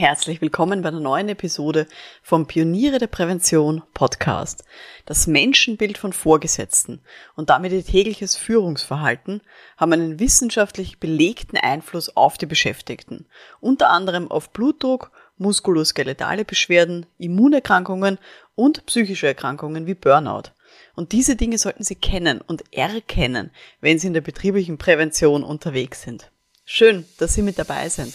Herzlich willkommen bei einer neuen Episode vom Pioniere der Prävention Podcast. Das Menschenbild von Vorgesetzten und damit ihr tägliches Führungsverhalten haben einen wissenschaftlich belegten Einfluss auf die Beschäftigten, unter anderem auf Blutdruck, muskuloskeletale Beschwerden, Immunerkrankungen und psychische Erkrankungen wie Burnout. Und diese Dinge sollten Sie kennen und erkennen, wenn Sie in der betrieblichen Prävention unterwegs sind. Schön, dass Sie mit dabei sind.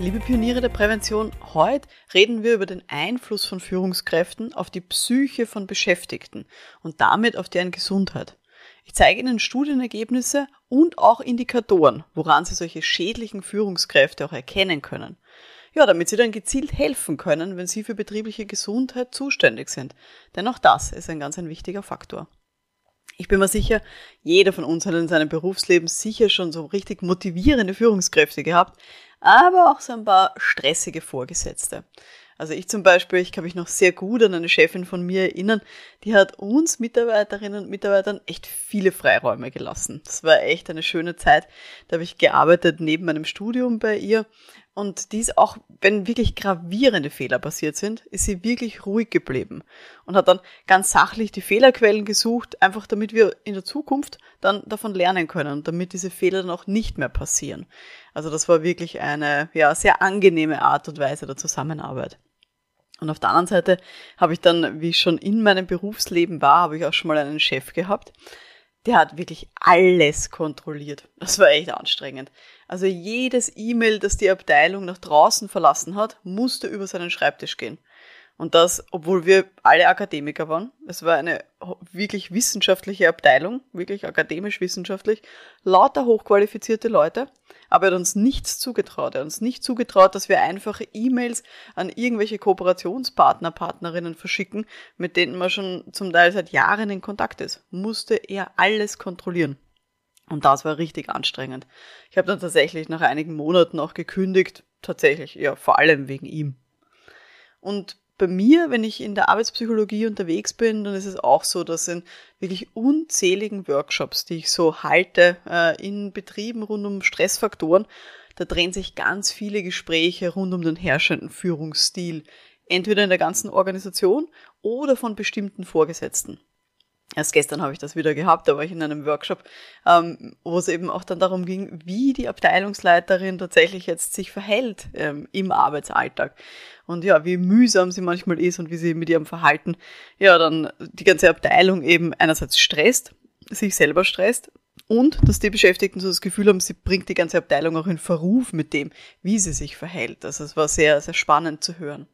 Liebe Pioniere der Prävention, heute reden wir über den Einfluss von Führungskräften auf die Psyche von Beschäftigten und damit auf deren Gesundheit. Ich zeige Ihnen Studienergebnisse und auch Indikatoren, woran Sie solche schädlichen Führungskräfte auch erkennen können. Ja, damit Sie dann gezielt helfen können, wenn Sie für betriebliche Gesundheit zuständig sind. Denn auch das ist ein ganz ein wichtiger Faktor. Ich bin mir sicher, jeder von uns hat in seinem Berufsleben sicher schon so richtig motivierende Führungskräfte gehabt, aber auch so ein paar stressige Vorgesetzte. Also ich zum Beispiel, ich kann mich noch sehr gut an eine Chefin von mir erinnern, die hat uns Mitarbeiterinnen und Mitarbeitern echt viele Freiräume gelassen. Das war echt eine schöne Zeit. Da habe ich gearbeitet neben meinem Studium bei ihr und dies auch, wenn wirklich gravierende Fehler passiert sind, ist sie wirklich ruhig geblieben und hat dann ganz sachlich die Fehlerquellen gesucht, einfach damit wir in der Zukunft dann davon lernen können und damit diese Fehler dann auch nicht mehr passieren. Also das war wirklich eine ja, sehr angenehme Art und Weise der Zusammenarbeit. Und auf der anderen Seite habe ich dann, wie ich schon in meinem Berufsleben war, habe ich auch schon mal einen Chef gehabt, der hat wirklich alles kontrolliert. Das war echt anstrengend. Also jedes E-Mail, das die Abteilung nach draußen verlassen hat, musste über seinen Schreibtisch gehen. Und das, obwohl wir alle Akademiker waren. Es war eine wirklich wissenschaftliche Abteilung, wirklich akademisch-wissenschaftlich, lauter hochqualifizierte Leute. Aber er hat uns nichts zugetraut. Er hat uns nicht zugetraut, dass wir einfache E-Mails an irgendwelche Kooperationspartner, Partnerinnen verschicken, mit denen man schon zum Teil seit Jahren in Kontakt ist. Musste er alles kontrollieren. Und das war richtig anstrengend. Ich habe dann tatsächlich nach einigen Monaten auch gekündigt, tatsächlich, ja, vor allem wegen ihm. Und bei mir, wenn ich in der Arbeitspsychologie unterwegs bin, dann ist es auch so, dass in wirklich unzähligen Workshops, die ich so halte, äh, in Betrieben rund um Stressfaktoren, da drehen sich ganz viele Gespräche rund um den herrschenden Führungsstil, entweder in der ganzen Organisation oder von bestimmten Vorgesetzten. Erst gestern habe ich das wieder gehabt, da war ich in einem Workshop, ähm, wo es eben auch dann darum ging, wie die Abteilungsleiterin tatsächlich jetzt sich verhält ähm, im Arbeitsalltag. Und ja, wie mühsam sie manchmal ist und wie sie mit ihrem Verhalten ja dann die ganze Abteilung eben einerseits stresst, sich selber stresst und dass die Beschäftigten so das Gefühl haben, sie bringt die ganze Abteilung auch in Verruf mit dem, wie sie sich verhält. Also es war sehr, sehr spannend zu hören.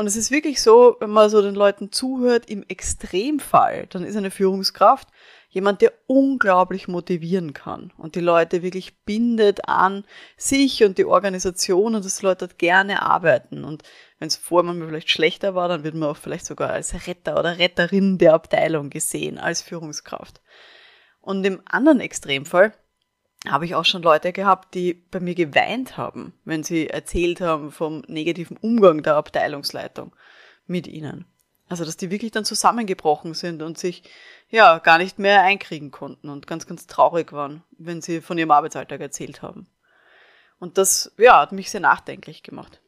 Und es ist wirklich so, wenn man so den Leuten zuhört, im Extremfall, dann ist eine Führungskraft jemand, der unglaublich motivieren kann und die Leute wirklich bindet an sich und die Organisation und dass die Leute dort gerne arbeiten. Und wenn es vorher mal vielleicht schlechter war, dann wird man auch vielleicht sogar als Retter oder Retterin der Abteilung gesehen, als Führungskraft. Und im anderen Extremfall habe ich auch schon Leute gehabt, die bei mir geweint haben, wenn sie erzählt haben vom negativen Umgang der Abteilungsleitung mit ihnen. Also, dass die wirklich dann zusammengebrochen sind und sich ja gar nicht mehr einkriegen konnten und ganz, ganz traurig waren, wenn sie von ihrem Arbeitsalltag erzählt haben. Und das, ja, hat mich sehr nachdenklich gemacht.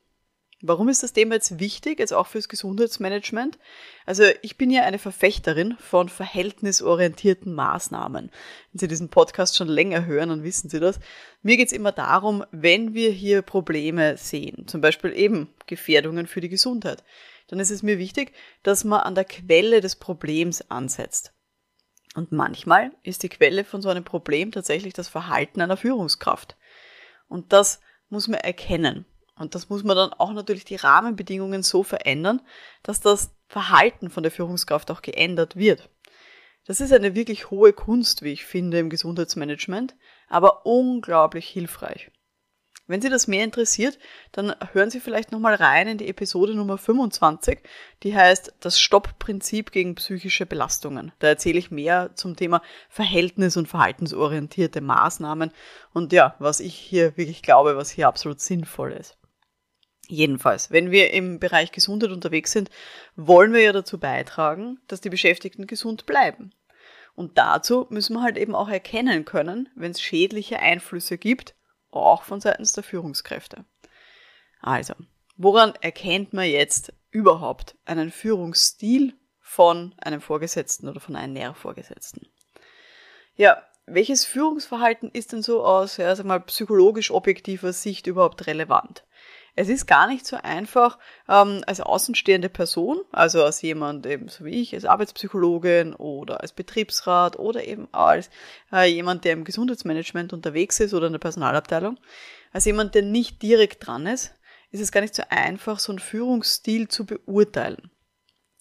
Warum ist das Thema jetzt wichtig, jetzt auch fürs Gesundheitsmanagement? Also ich bin ja eine Verfechterin von verhältnisorientierten Maßnahmen. Wenn Sie diesen Podcast schon länger hören, dann wissen Sie das. Mir geht es immer darum, wenn wir hier Probleme sehen, zum Beispiel eben Gefährdungen für die Gesundheit, dann ist es mir wichtig, dass man an der Quelle des Problems ansetzt. Und manchmal ist die Quelle von so einem Problem tatsächlich das Verhalten einer Führungskraft. Und das muss man erkennen. Und das muss man dann auch natürlich die Rahmenbedingungen so verändern, dass das Verhalten von der Führungskraft auch geändert wird. Das ist eine wirklich hohe Kunst, wie ich finde, im Gesundheitsmanagement, aber unglaublich hilfreich. Wenn Sie das mehr interessiert, dann hören Sie vielleicht nochmal rein in die Episode Nummer 25, die heißt Das Stoppprinzip gegen psychische Belastungen. Da erzähle ich mehr zum Thema verhältnis- und verhaltensorientierte Maßnahmen und ja, was ich hier wirklich glaube, was hier absolut sinnvoll ist. Jedenfalls, wenn wir im Bereich Gesundheit unterwegs sind, wollen wir ja dazu beitragen, dass die Beschäftigten gesund bleiben. Und dazu müssen wir halt eben auch erkennen können, wenn es schädliche Einflüsse gibt, auch von seitens der Führungskräfte. Also, woran erkennt man jetzt überhaupt einen Führungsstil von einem Vorgesetzten oder von einem Nährvorgesetzten? Ja, welches Führungsverhalten ist denn so aus, ja, sag mal, psychologisch objektiver Sicht überhaupt relevant? Es ist gar nicht so einfach, ähm, als außenstehende Person, also als jemand eben so wie ich, als Arbeitspsychologin oder als Betriebsrat oder eben als äh, jemand, der im Gesundheitsmanagement unterwegs ist oder in der Personalabteilung, als jemand, der nicht direkt dran ist, ist es gar nicht so einfach, so einen Führungsstil zu beurteilen.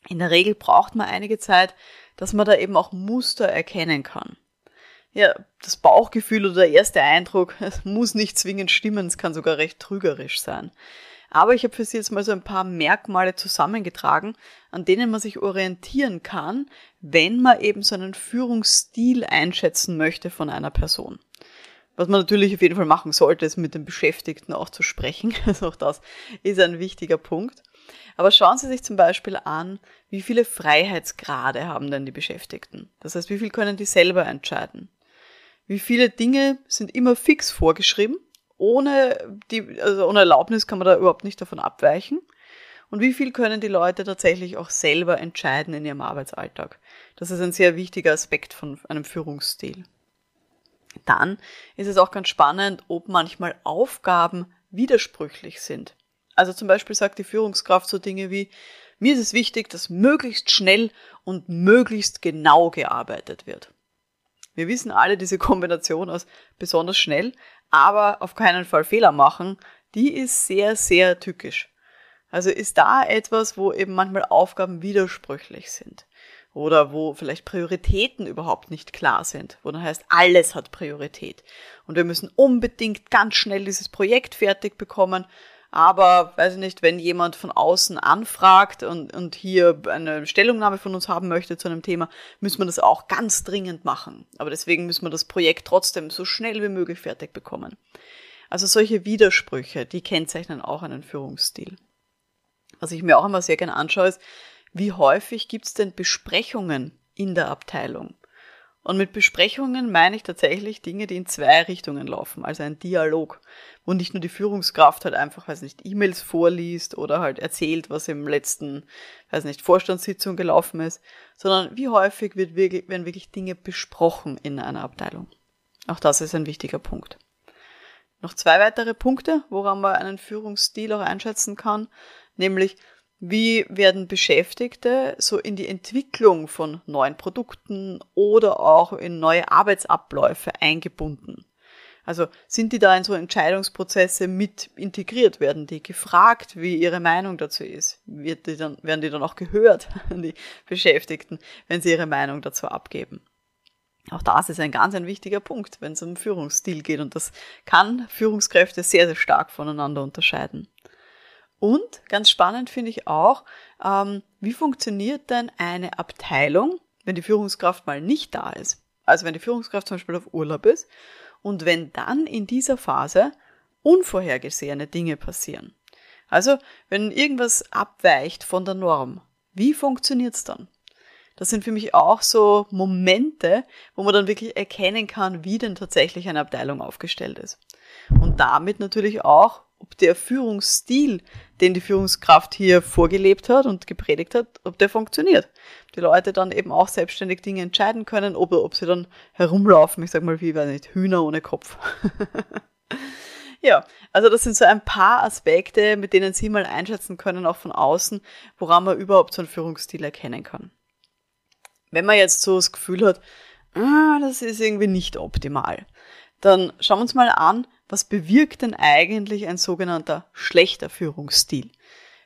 In der Regel braucht man einige Zeit, dass man da eben auch Muster erkennen kann ja, das Bauchgefühl oder der erste Eindruck, es muss nicht zwingend stimmen, es kann sogar recht trügerisch sein. Aber ich habe für Sie jetzt mal so ein paar Merkmale zusammengetragen, an denen man sich orientieren kann, wenn man eben so einen Führungsstil einschätzen möchte von einer Person. Was man natürlich auf jeden Fall machen sollte, ist mit den Beschäftigten auch zu sprechen. Also auch das ist ein wichtiger Punkt. Aber schauen Sie sich zum Beispiel an, wie viele Freiheitsgrade haben denn die Beschäftigten? Das heißt, wie viel können die selber entscheiden? Wie viele Dinge sind immer fix vorgeschrieben. Ohne, die, also ohne Erlaubnis kann man da überhaupt nicht davon abweichen. Und wie viel können die Leute tatsächlich auch selber entscheiden in ihrem Arbeitsalltag? Das ist ein sehr wichtiger Aspekt von einem Führungsstil. Dann ist es auch ganz spannend, ob manchmal Aufgaben widersprüchlich sind. Also zum Beispiel sagt die Führungskraft so Dinge wie, mir ist es wichtig, dass möglichst schnell und möglichst genau gearbeitet wird. Wir wissen alle, diese Kombination aus besonders schnell, aber auf keinen Fall Fehler machen, die ist sehr, sehr tückisch. Also ist da etwas, wo eben manchmal Aufgaben widersprüchlich sind. Oder wo vielleicht Prioritäten überhaupt nicht klar sind, wo dann heißt, alles hat Priorität. Und wir müssen unbedingt ganz schnell dieses Projekt fertig bekommen, aber, weiß ich nicht, wenn jemand von außen anfragt und, und hier eine Stellungnahme von uns haben möchte zu einem Thema, müssen wir das auch ganz dringend machen. Aber deswegen müssen wir das Projekt trotzdem so schnell wie möglich fertig bekommen. Also solche Widersprüche, die kennzeichnen auch einen Führungsstil. Was ich mir auch immer sehr gerne anschaue, ist, wie häufig gibt es denn Besprechungen in der Abteilung? Und mit Besprechungen meine ich tatsächlich Dinge, die in zwei Richtungen laufen, also ein Dialog, wo nicht nur die Führungskraft halt einfach, weiß nicht, E-Mails vorliest oder halt erzählt, was im letzten, weiß nicht, Vorstandssitzung gelaufen ist, sondern wie häufig wird wirklich, werden wirklich Dinge besprochen in einer Abteilung. Auch das ist ein wichtiger Punkt. Noch zwei weitere Punkte, woran man einen Führungsstil auch einschätzen kann, nämlich wie werden Beschäftigte so in die Entwicklung von neuen Produkten oder auch in neue Arbeitsabläufe eingebunden? Also sind die da in so Entscheidungsprozesse mit integriert? Werden die gefragt, wie ihre Meinung dazu ist? Wird die dann, werden die dann auch gehört, die Beschäftigten, wenn sie ihre Meinung dazu abgeben? Auch das ist ein ganz ein wichtiger Punkt, wenn es um Führungsstil geht. Und das kann Führungskräfte sehr, sehr stark voneinander unterscheiden. Und ganz spannend finde ich auch, ähm, wie funktioniert denn eine Abteilung, wenn die Führungskraft mal nicht da ist? Also wenn die Führungskraft zum Beispiel auf Urlaub ist und wenn dann in dieser Phase unvorhergesehene Dinge passieren. Also wenn irgendwas abweicht von der Norm, wie funktioniert's dann? Das sind für mich auch so Momente, wo man dann wirklich erkennen kann, wie denn tatsächlich eine Abteilung aufgestellt ist. Und damit natürlich auch, ob der Führungsstil, den die Führungskraft hier vorgelebt hat und gepredigt hat, ob der funktioniert. Die Leute dann eben auch selbstständig Dinge entscheiden können, ob, ob sie dann herumlaufen, ich sag mal, wie, weiß nicht, Hühner ohne Kopf. ja, also das sind so ein paar Aspekte, mit denen Sie mal einschätzen können, auch von außen, woran man überhaupt so einen Führungsstil erkennen kann. Wenn man jetzt so das Gefühl hat, ah, das ist irgendwie nicht optimal, dann schauen wir uns mal an, was bewirkt denn eigentlich ein sogenannter schlechter Führungsstil?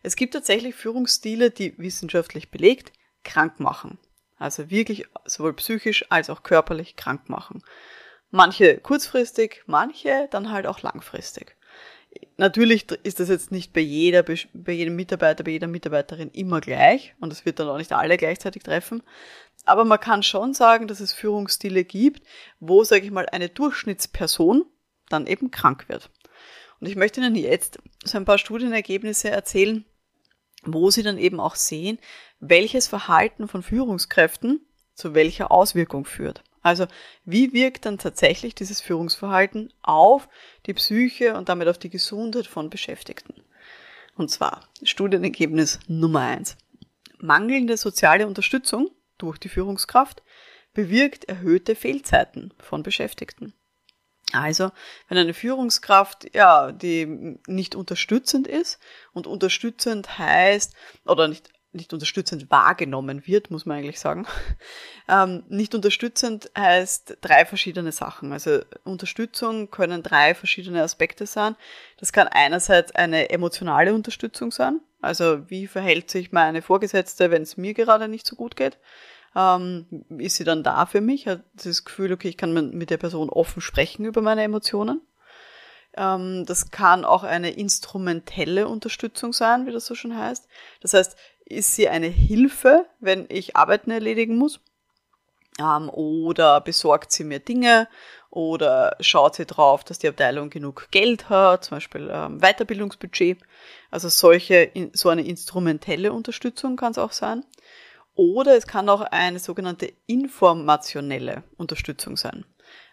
Es gibt tatsächlich Führungsstile, die wissenschaftlich belegt krank machen. Also wirklich sowohl psychisch als auch körperlich krank machen. Manche kurzfristig, manche dann halt auch langfristig. Natürlich ist das jetzt nicht bei jeder, bei jedem Mitarbeiter, bei jeder Mitarbeiterin immer gleich und es wird dann auch nicht alle gleichzeitig treffen. Aber man kann schon sagen, dass es Führungsstile gibt, wo, sage ich mal, eine Durchschnittsperson dann eben krank wird. Und ich möchte Ihnen jetzt so ein paar Studienergebnisse erzählen, wo Sie dann eben auch sehen, welches Verhalten von Führungskräften zu welcher Auswirkung führt. Also wie wirkt dann tatsächlich dieses Führungsverhalten auf die Psyche und damit auf die Gesundheit von Beschäftigten? Und zwar Studienergebnis Nummer eins: Mangelnde soziale Unterstützung durch die Führungskraft bewirkt erhöhte Fehlzeiten von Beschäftigten. Also, wenn eine Führungskraft, ja, die nicht unterstützend ist und unterstützend heißt, oder nicht nicht unterstützend wahrgenommen wird, muss man eigentlich sagen. Ähm, nicht unterstützend heißt drei verschiedene Sachen. Also Unterstützung können drei verschiedene Aspekte sein. Das kann einerseits eine emotionale Unterstützung sein. Also wie verhält sich meine Vorgesetzte, wenn es mir gerade nicht so gut geht? Ähm, ist sie dann da für mich? Hat das Gefühl, okay, ich kann mit der Person offen sprechen über meine Emotionen? Ähm, das kann auch eine instrumentelle Unterstützung sein, wie das so schon heißt. Das heißt, ist sie eine Hilfe, wenn ich Arbeiten erledigen muss? Ähm, oder besorgt sie mir Dinge? Oder schaut sie drauf, dass die Abteilung genug Geld hat, zum Beispiel ähm, Weiterbildungsbudget? Also solche, so eine instrumentelle Unterstützung kann es auch sein. Oder es kann auch eine sogenannte informationelle Unterstützung sein.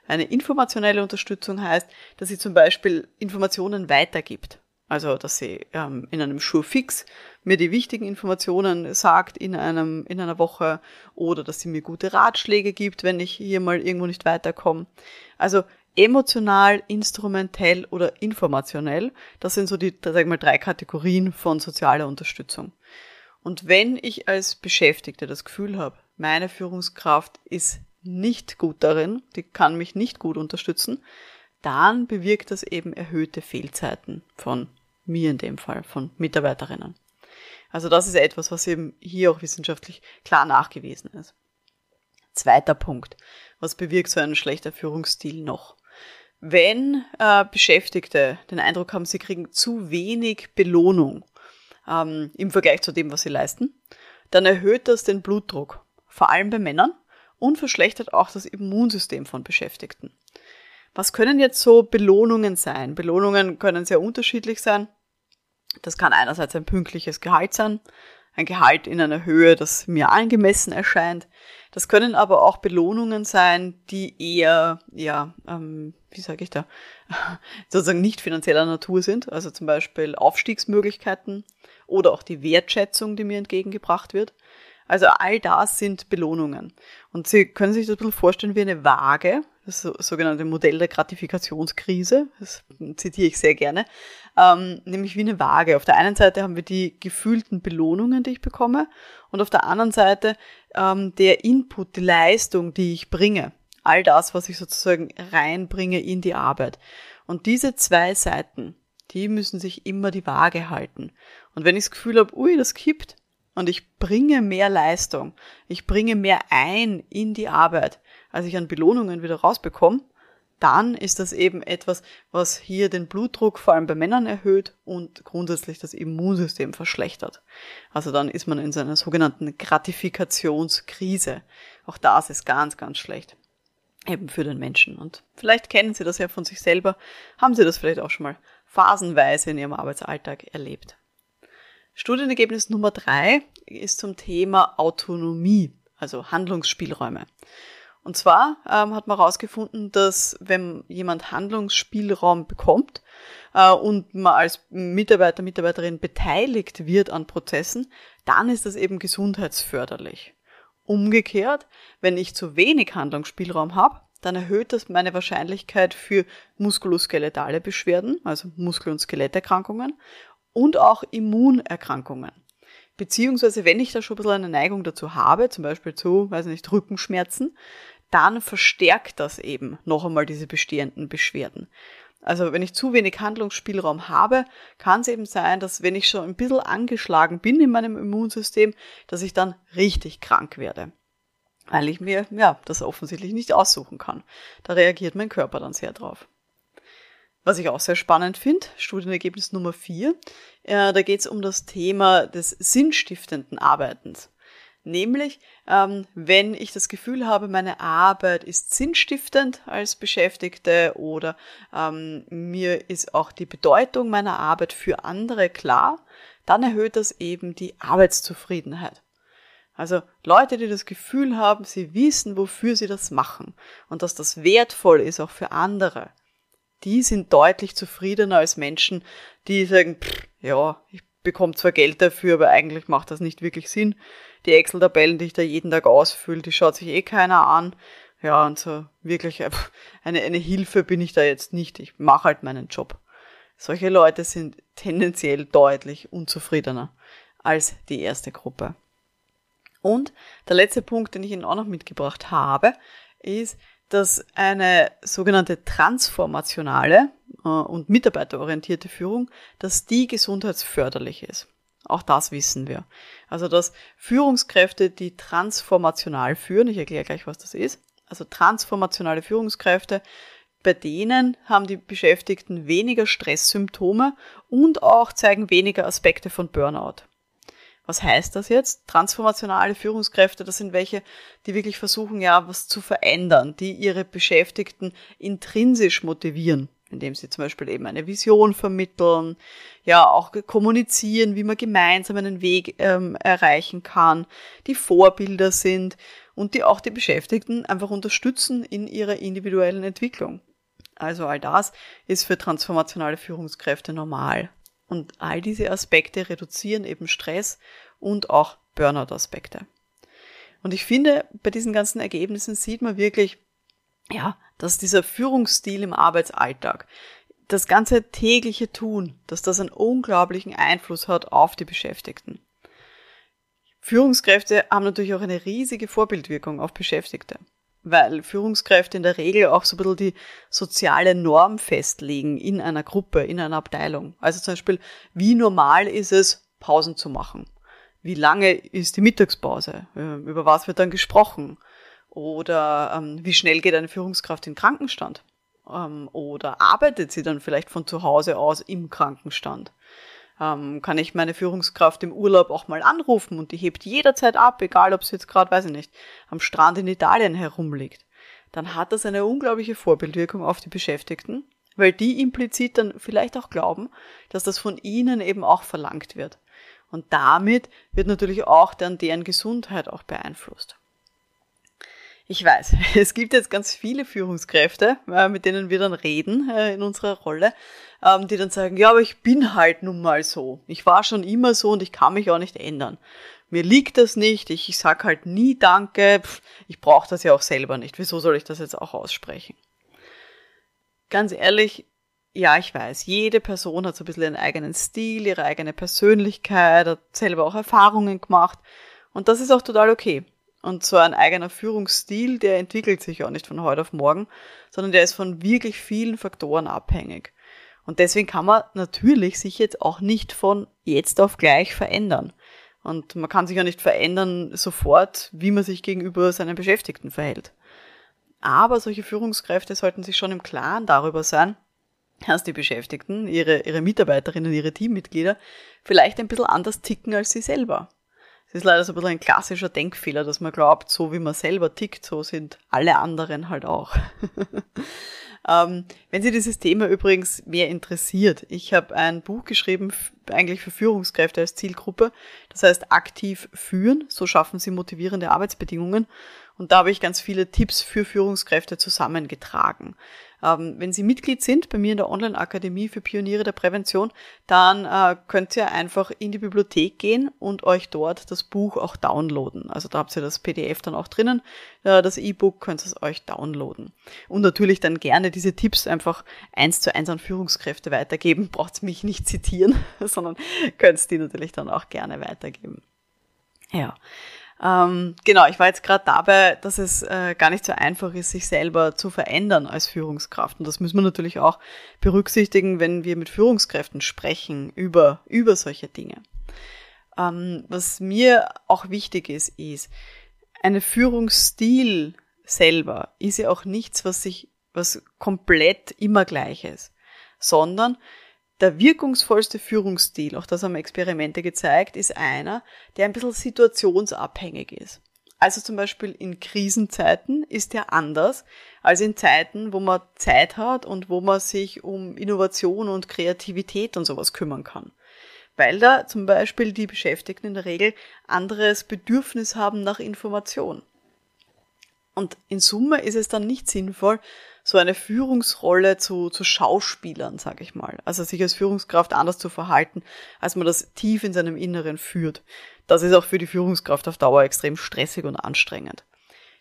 Eine informationelle Unterstützung heißt, dass sie zum Beispiel Informationen weitergibt. Also, dass sie ähm, in einem Schurfix mir die wichtigen Informationen sagt in einem, in einer Woche oder dass sie mir gute Ratschläge gibt, wenn ich hier mal irgendwo nicht weiterkomme. Also, emotional, instrumentell oder informationell, das sind so die, sag ich mal, drei Kategorien von sozialer Unterstützung. Und wenn ich als Beschäftigter das Gefühl habe, meine Führungskraft ist nicht gut darin, die kann mich nicht gut unterstützen, dann bewirkt das eben erhöhte Fehlzeiten von mir in dem Fall, von Mitarbeiterinnen. Also das ist etwas, was eben hier auch wissenschaftlich klar nachgewiesen ist. Zweiter Punkt. Was bewirkt so ein schlechter Führungsstil noch? Wenn äh, Beschäftigte den Eindruck haben, sie kriegen zu wenig Belohnung ähm, im Vergleich zu dem, was sie leisten, dann erhöht das den Blutdruck, vor allem bei Männern, und verschlechtert auch das Immunsystem von Beschäftigten. Was können jetzt so Belohnungen sein? Belohnungen können sehr unterschiedlich sein. Das kann einerseits ein pünktliches Gehalt sein, ein Gehalt in einer Höhe, das mir angemessen erscheint. Das können aber auch Belohnungen sein, die eher, ja, ähm, wie sage ich da, sozusagen nicht finanzieller Natur sind. Also zum Beispiel Aufstiegsmöglichkeiten oder auch die Wertschätzung, die mir entgegengebracht wird. Also all das sind Belohnungen. Und Sie können sich das ein bisschen vorstellen wie eine Waage, das sogenannte Modell der Gratifikationskrise, das zitiere ich sehr gerne, ähm, nämlich wie eine Waage. Auf der einen Seite haben wir die gefühlten Belohnungen, die ich bekomme, und auf der anderen Seite ähm, der Input, die Leistung, die ich bringe. All das, was ich sozusagen reinbringe in die Arbeit. Und diese zwei Seiten, die müssen sich immer die Waage halten. Und wenn ich das Gefühl habe, ui, das kippt, und ich bringe mehr Leistung, ich bringe mehr ein in die Arbeit, als ich an Belohnungen wieder rausbekomme, dann ist das eben etwas, was hier den Blutdruck vor allem bei Männern erhöht und grundsätzlich das Immunsystem verschlechtert. Also dann ist man in so einer sogenannten Gratifikationskrise. Auch das ist ganz, ganz schlecht. Eben für den Menschen. Und vielleicht kennen Sie das ja von sich selber, haben Sie das vielleicht auch schon mal phasenweise in Ihrem Arbeitsalltag erlebt. Studienergebnis Nummer drei ist zum Thema Autonomie, also Handlungsspielräume. Und zwar ähm, hat man herausgefunden, dass wenn jemand Handlungsspielraum bekommt äh, und man als Mitarbeiter, Mitarbeiterin beteiligt wird an Prozessen, dann ist das eben gesundheitsförderlich. Umgekehrt, wenn ich zu wenig Handlungsspielraum habe, dann erhöht das meine Wahrscheinlichkeit für muskuloskeletale Beschwerden, also Muskel- und Skeletterkrankungen und auch Immunerkrankungen. Beziehungsweise, wenn ich da schon ein bisschen eine Neigung dazu habe, zum Beispiel zu, weiß nicht, Rückenschmerzen, dann verstärkt das eben noch einmal diese bestehenden Beschwerden. Also wenn ich zu wenig Handlungsspielraum habe, kann es eben sein, dass wenn ich schon ein bisschen angeschlagen bin in meinem Immunsystem, dass ich dann richtig krank werde. Weil ich mir, ja, das offensichtlich nicht aussuchen kann. Da reagiert mein Körper dann sehr drauf. Was ich auch sehr spannend finde, Studienergebnis Nummer 4, äh, da geht es um das Thema des sinnstiftenden Arbeitens. Nämlich, ähm, wenn ich das Gefühl habe, meine Arbeit ist sinnstiftend als Beschäftigte oder ähm, mir ist auch die Bedeutung meiner Arbeit für andere klar, dann erhöht das eben die Arbeitszufriedenheit. Also Leute, die das Gefühl haben, sie wissen, wofür sie das machen und dass das wertvoll ist auch für andere, die sind deutlich zufriedener als Menschen, die sagen, pff, ja, ich bekomme zwar Geld dafür, aber eigentlich macht das nicht wirklich Sinn die Excel-Tabellen, die ich da jeden Tag ausfülle, die schaut sich eh keiner an. Ja, und so wirklich äh, eine, eine Hilfe bin ich da jetzt nicht. Ich mache halt meinen Job. Solche Leute sind tendenziell deutlich unzufriedener als die erste Gruppe. Und der letzte Punkt, den ich Ihnen auch noch mitgebracht habe, ist, dass eine sogenannte transformationale äh, und mitarbeiterorientierte Führung, dass die gesundheitsförderlich ist. Auch das wissen wir. Also, dass Führungskräfte, die transformational führen, ich erkläre gleich, was das ist, also transformationale Führungskräfte, bei denen haben die Beschäftigten weniger Stresssymptome und auch zeigen weniger Aspekte von Burnout. Was heißt das jetzt? Transformationale Führungskräfte, das sind welche, die wirklich versuchen, ja, was zu verändern, die ihre Beschäftigten intrinsisch motivieren indem sie zum Beispiel eben eine Vision vermitteln, ja auch kommunizieren, wie man gemeinsam einen Weg ähm, erreichen kann, die Vorbilder sind und die auch die Beschäftigten einfach unterstützen in ihrer individuellen Entwicklung. Also all das ist für transformationale Führungskräfte normal. Und all diese Aspekte reduzieren eben Stress und auch Burnout-Aspekte. Und ich finde, bei diesen ganzen Ergebnissen sieht man wirklich, ja, dass dieser Führungsstil im Arbeitsalltag, das ganze tägliche Tun, dass das einen unglaublichen Einfluss hat auf die Beschäftigten. Führungskräfte haben natürlich auch eine riesige Vorbildwirkung auf Beschäftigte, weil Führungskräfte in der Regel auch so ein bisschen die soziale Norm festlegen in einer Gruppe, in einer Abteilung. Also zum Beispiel, wie normal ist es, Pausen zu machen? Wie lange ist die Mittagspause? Ähm, über was wird dann gesprochen? Oder ähm, wie schnell geht eine Führungskraft in Krankenstand? Ähm, oder arbeitet sie dann vielleicht von zu Hause aus im Krankenstand? Ähm, kann ich meine Führungskraft im Urlaub auch mal anrufen und die hebt jederzeit ab, egal ob sie jetzt gerade, weiß ich nicht, am Strand in Italien herumliegt? Dann hat das eine unglaubliche Vorbildwirkung auf die Beschäftigten, weil die implizit dann vielleicht auch glauben, dass das von ihnen eben auch verlangt wird. Und damit wird natürlich auch dann deren Gesundheit auch beeinflusst. Ich weiß, es gibt jetzt ganz viele Führungskräfte, äh, mit denen wir dann reden äh, in unserer Rolle, ähm, die dann sagen, ja, aber ich bin halt nun mal so. Ich war schon immer so und ich kann mich auch nicht ändern. Mir liegt das nicht, ich, ich sag halt nie Danke, ich brauche das ja auch selber nicht. Wieso soll ich das jetzt auch aussprechen? Ganz ehrlich, ja, ich weiß, jede Person hat so ein bisschen ihren eigenen Stil, ihre eigene Persönlichkeit, hat selber auch Erfahrungen gemacht und das ist auch total okay. Und so ein eigener Führungsstil, der entwickelt sich auch nicht von heute auf morgen, sondern der ist von wirklich vielen Faktoren abhängig. Und deswegen kann man natürlich sich jetzt auch nicht von jetzt auf gleich verändern. Und man kann sich ja nicht verändern sofort, wie man sich gegenüber seinen Beschäftigten verhält. Aber solche Führungskräfte sollten sich schon im Klaren darüber sein, dass die Beschäftigten, ihre, ihre Mitarbeiterinnen, ihre Teammitglieder vielleicht ein bisschen anders ticken als sie selber. Es ist leider so ein bisschen ein klassischer Denkfehler, dass man glaubt, so wie man selber tickt, so sind alle anderen halt auch. ähm, wenn Sie dieses Thema übrigens mehr interessiert, ich habe ein Buch geschrieben, eigentlich für Führungskräfte als Zielgruppe, das heißt aktiv führen, so schaffen Sie motivierende Arbeitsbedingungen. Und da habe ich ganz viele Tipps für Führungskräfte zusammengetragen. Ähm, wenn Sie Mitglied sind bei mir in der Online-Akademie für Pioniere der Prävention, dann äh, könnt ihr einfach in die Bibliothek gehen und euch dort das Buch auch downloaden. Also da habt ihr das PDF dann auch drinnen. Äh, das E-Book könnt ihr euch downloaden. Und natürlich dann gerne diese Tipps einfach eins zu eins an Führungskräfte weitergeben. Braucht mich nicht zitieren, sondern könnt die natürlich dann auch gerne weitergeben. Ja. Ähm, genau, ich war jetzt gerade dabei, dass es äh, gar nicht so einfach ist, sich selber zu verändern als Führungskraft. Und das müssen wir natürlich auch berücksichtigen, wenn wir mit Führungskräften sprechen über, über solche Dinge. Ähm, was mir auch wichtig ist, ist, eine Führungsstil selber ist ja auch nichts, was sich, was komplett immer gleich ist sondern der wirkungsvollste Führungsstil, auch das haben Experimente gezeigt, ist einer, der ein bisschen situationsabhängig ist. Also zum Beispiel in Krisenzeiten ist der anders als in Zeiten, wo man Zeit hat und wo man sich um Innovation und Kreativität und sowas kümmern kann. Weil da zum Beispiel die Beschäftigten in der Regel anderes Bedürfnis haben nach Information. Und in Summe ist es dann nicht sinnvoll, so eine Führungsrolle zu, zu Schauspielern, sage ich mal. Also sich als Führungskraft anders zu verhalten, als man das tief in seinem Inneren führt. Das ist auch für die Führungskraft auf Dauer extrem stressig und anstrengend.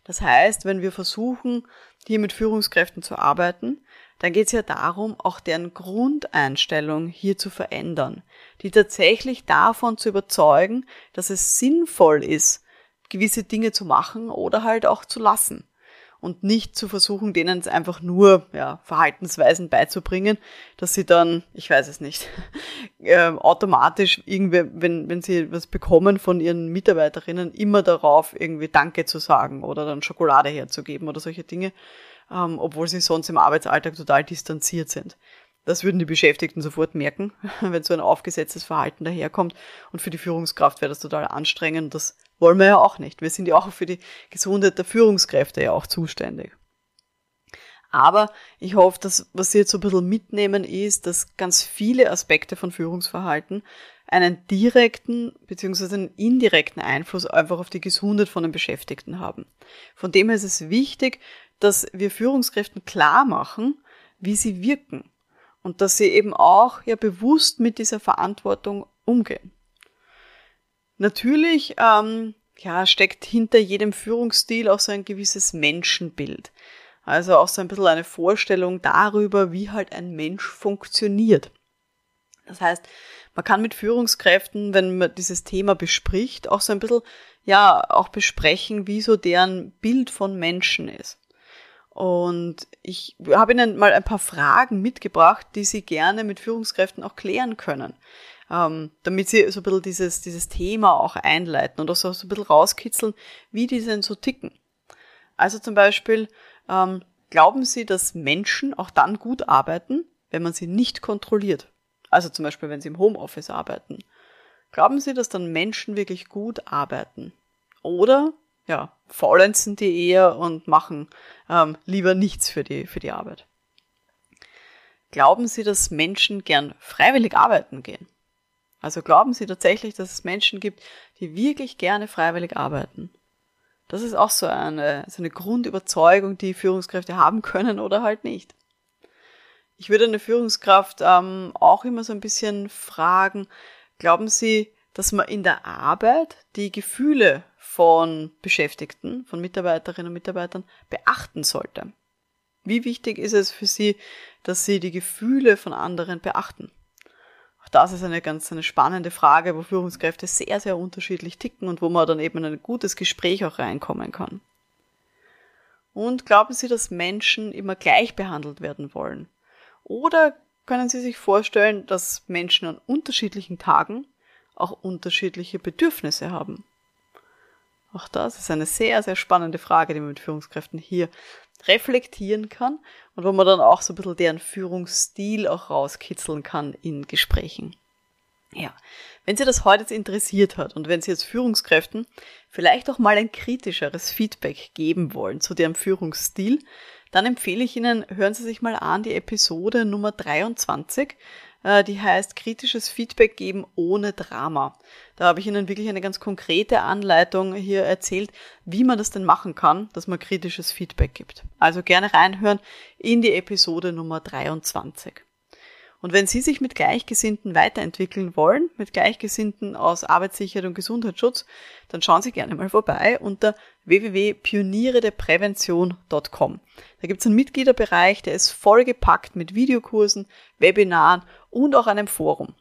Das heißt, wenn wir versuchen, hier mit Führungskräften zu arbeiten, dann geht es ja darum, auch deren Grundeinstellung hier zu verändern, die tatsächlich davon zu überzeugen, dass es sinnvoll ist, gewisse Dinge zu machen oder halt auch zu lassen und nicht zu versuchen, denen es einfach nur ja, Verhaltensweisen beizubringen, dass sie dann, ich weiß es nicht, äh, automatisch irgendwie, wenn, wenn sie was bekommen von ihren Mitarbeiterinnen, immer darauf irgendwie Danke zu sagen oder dann Schokolade herzugeben oder solche Dinge, ähm, obwohl sie sonst im Arbeitsalltag total distanziert sind. Das würden die Beschäftigten sofort merken, wenn so ein aufgesetztes Verhalten daherkommt. Und für die Führungskraft wäre das total anstrengend. Das wollen wir ja auch nicht. Wir sind ja auch für die Gesundheit der Führungskräfte ja auch zuständig. Aber ich hoffe, dass was Sie jetzt so ein bisschen mitnehmen ist, dass ganz viele Aspekte von Führungsverhalten einen direkten bzw. einen indirekten Einfluss einfach auf die Gesundheit von den Beschäftigten haben. Von dem her ist es wichtig, dass wir Führungskräften klar machen, wie sie wirken und dass sie eben auch ja bewusst mit dieser Verantwortung umgehen. Natürlich ähm, ja, steckt hinter jedem Führungsstil auch so ein gewisses Menschenbild. Also auch so ein bisschen eine Vorstellung darüber, wie halt ein Mensch funktioniert. Das heißt, man kann mit Führungskräften, wenn man dieses Thema bespricht, auch so ein bisschen, ja, auch besprechen, wie so deren Bild von Menschen ist. Und ich habe Ihnen mal ein paar Fragen mitgebracht, die Sie gerne mit Führungskräften auch klären können, ähm, damit Sie so ein bisschen dieses, dieses Thema auch einleiten und auch so, ein bisschen rauskitzeln, wie die denn so ticken. Also zum Beispiel, ähm, glauben Sie, dass Menschen auch dann gut arbeiten, wenn man sie nicht kontrolliert? Also zum Beispiel, wenn Sie im Homeoffice arbeiten. Glauben Sie, dass dann Menschen wirklich gut arbeiten? Oder ja, faulenzen die eher und machen ähm, lieber nichts für die, für die Arbeit. Glauben Sie, dass Menschen gern freiwillig arbeiten gehen? Also glauben Sie tatsächlich, dass es Menschen gibt, die wirklich gerne freiwillig arbeiten? Das ist auch so eine, so eine Grundüberzeugung, die Führungskräfte haben können oder halt nicht. Ich würde eine Führungskraft ähm, auch immer so ein bisschen fragen, glauben Sie, dass man in der Arbeit die Gefühle von Beschäftigten, von Mitarbeiterinnen und Mitarbeitern beachten sollte. Wie wichtig ist es für Sie, dass Sie die Gefühle von anderen beachten? Das ist eine ganz eine spannende Frage, wo Führungskräfte sehr, sehr unterschiedlich ticken und wo man dann eben in ein gutes Gespräch auch reinkommen kann. Und glauben Sie, dass Menschen immer gleich behandelt werden wollen? Oder können Sie sich vorstellen, dass Menschen an unterschiedlichen Tagen auch unterschiedliche Bedürfnisse haben? Auch das ist eine sehr, sehr spannende Frage, die man mit Führungskräften hier reflektieren kann und wo man dann auch so ein bisschen deren Führungsstil auch rauskitzeln kann in Gesprächen. Ja, wenn Sie das heute jetzt interessiert hat und wenn Sie jetzt Führungskräften vielleicht auch mal ein kritischeres Feedback geben wollen zu deren Führungsstil, dann empfehle ich Ihnen, hören Sie sich mal an die Episode Nummer 23 äh, die heißt kritisches Feedback geben ohne Drama. Da habe ich Ihnen wirklich eine ganz konkrete Anleitung hier erzählt, wie man das denn machen kann, dass man kritisches Feedback gibt. Also gerne reinhören in die Episode Nummer 23. Und wenn Sie sich mit Gleichgesinnten weiterentwickeln wollen, mit Gleichgesinnten aus Arbeitssicherheit und Gesundheitsschutz, dann schauen Sie gerne mal vorbei unter www.pioniere-der-prävention.com. Da gibt es einen Mitgliederbereich, der ist vollgepackt mit Videokursen, Webinaren und auch einem Forum.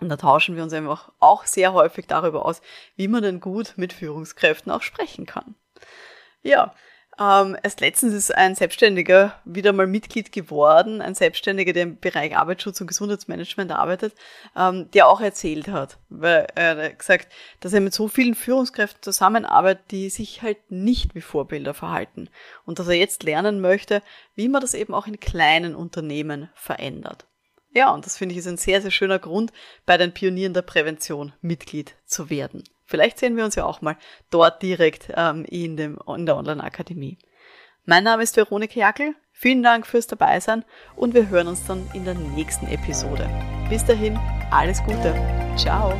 Und da tauschen wir uns einfach auch sehr häufig darüber aus, wie man denn gut mit Führungskräften auch sprechen kann. Ja, ähm, erst letztens ist ein Selbstständiger wieder mal Mitglied geworden, ein Selbstständiger, der im Bereich Arbeitsschutz und Gesundheitsmanagement arbeitet, ähm, der auch erzählt hat, weil er hat gesagt, dass er mit so vielen Führungskräften zusammenarbeitet, die sich halt nicht wie Vorbilder verhalten und dass er jetzt lernen möchte, wie man das eben auch in kleinen Unternehmen verändert. Ja, und das finde ich ist ein sehr, sehr schöner Grund, bei den Pionieren der Prävention Mitglied zu werden. Vielleicht sehen wir uns ja auch mal dort direkt ähm, in, dem, in der Online-Akademie. Mein Name ist Veronika Jackel. Vielen Dank fürs Dabeisein und wir hören uns dann in der nächsten Episode. Bis dahin, alles Gute. Ciao.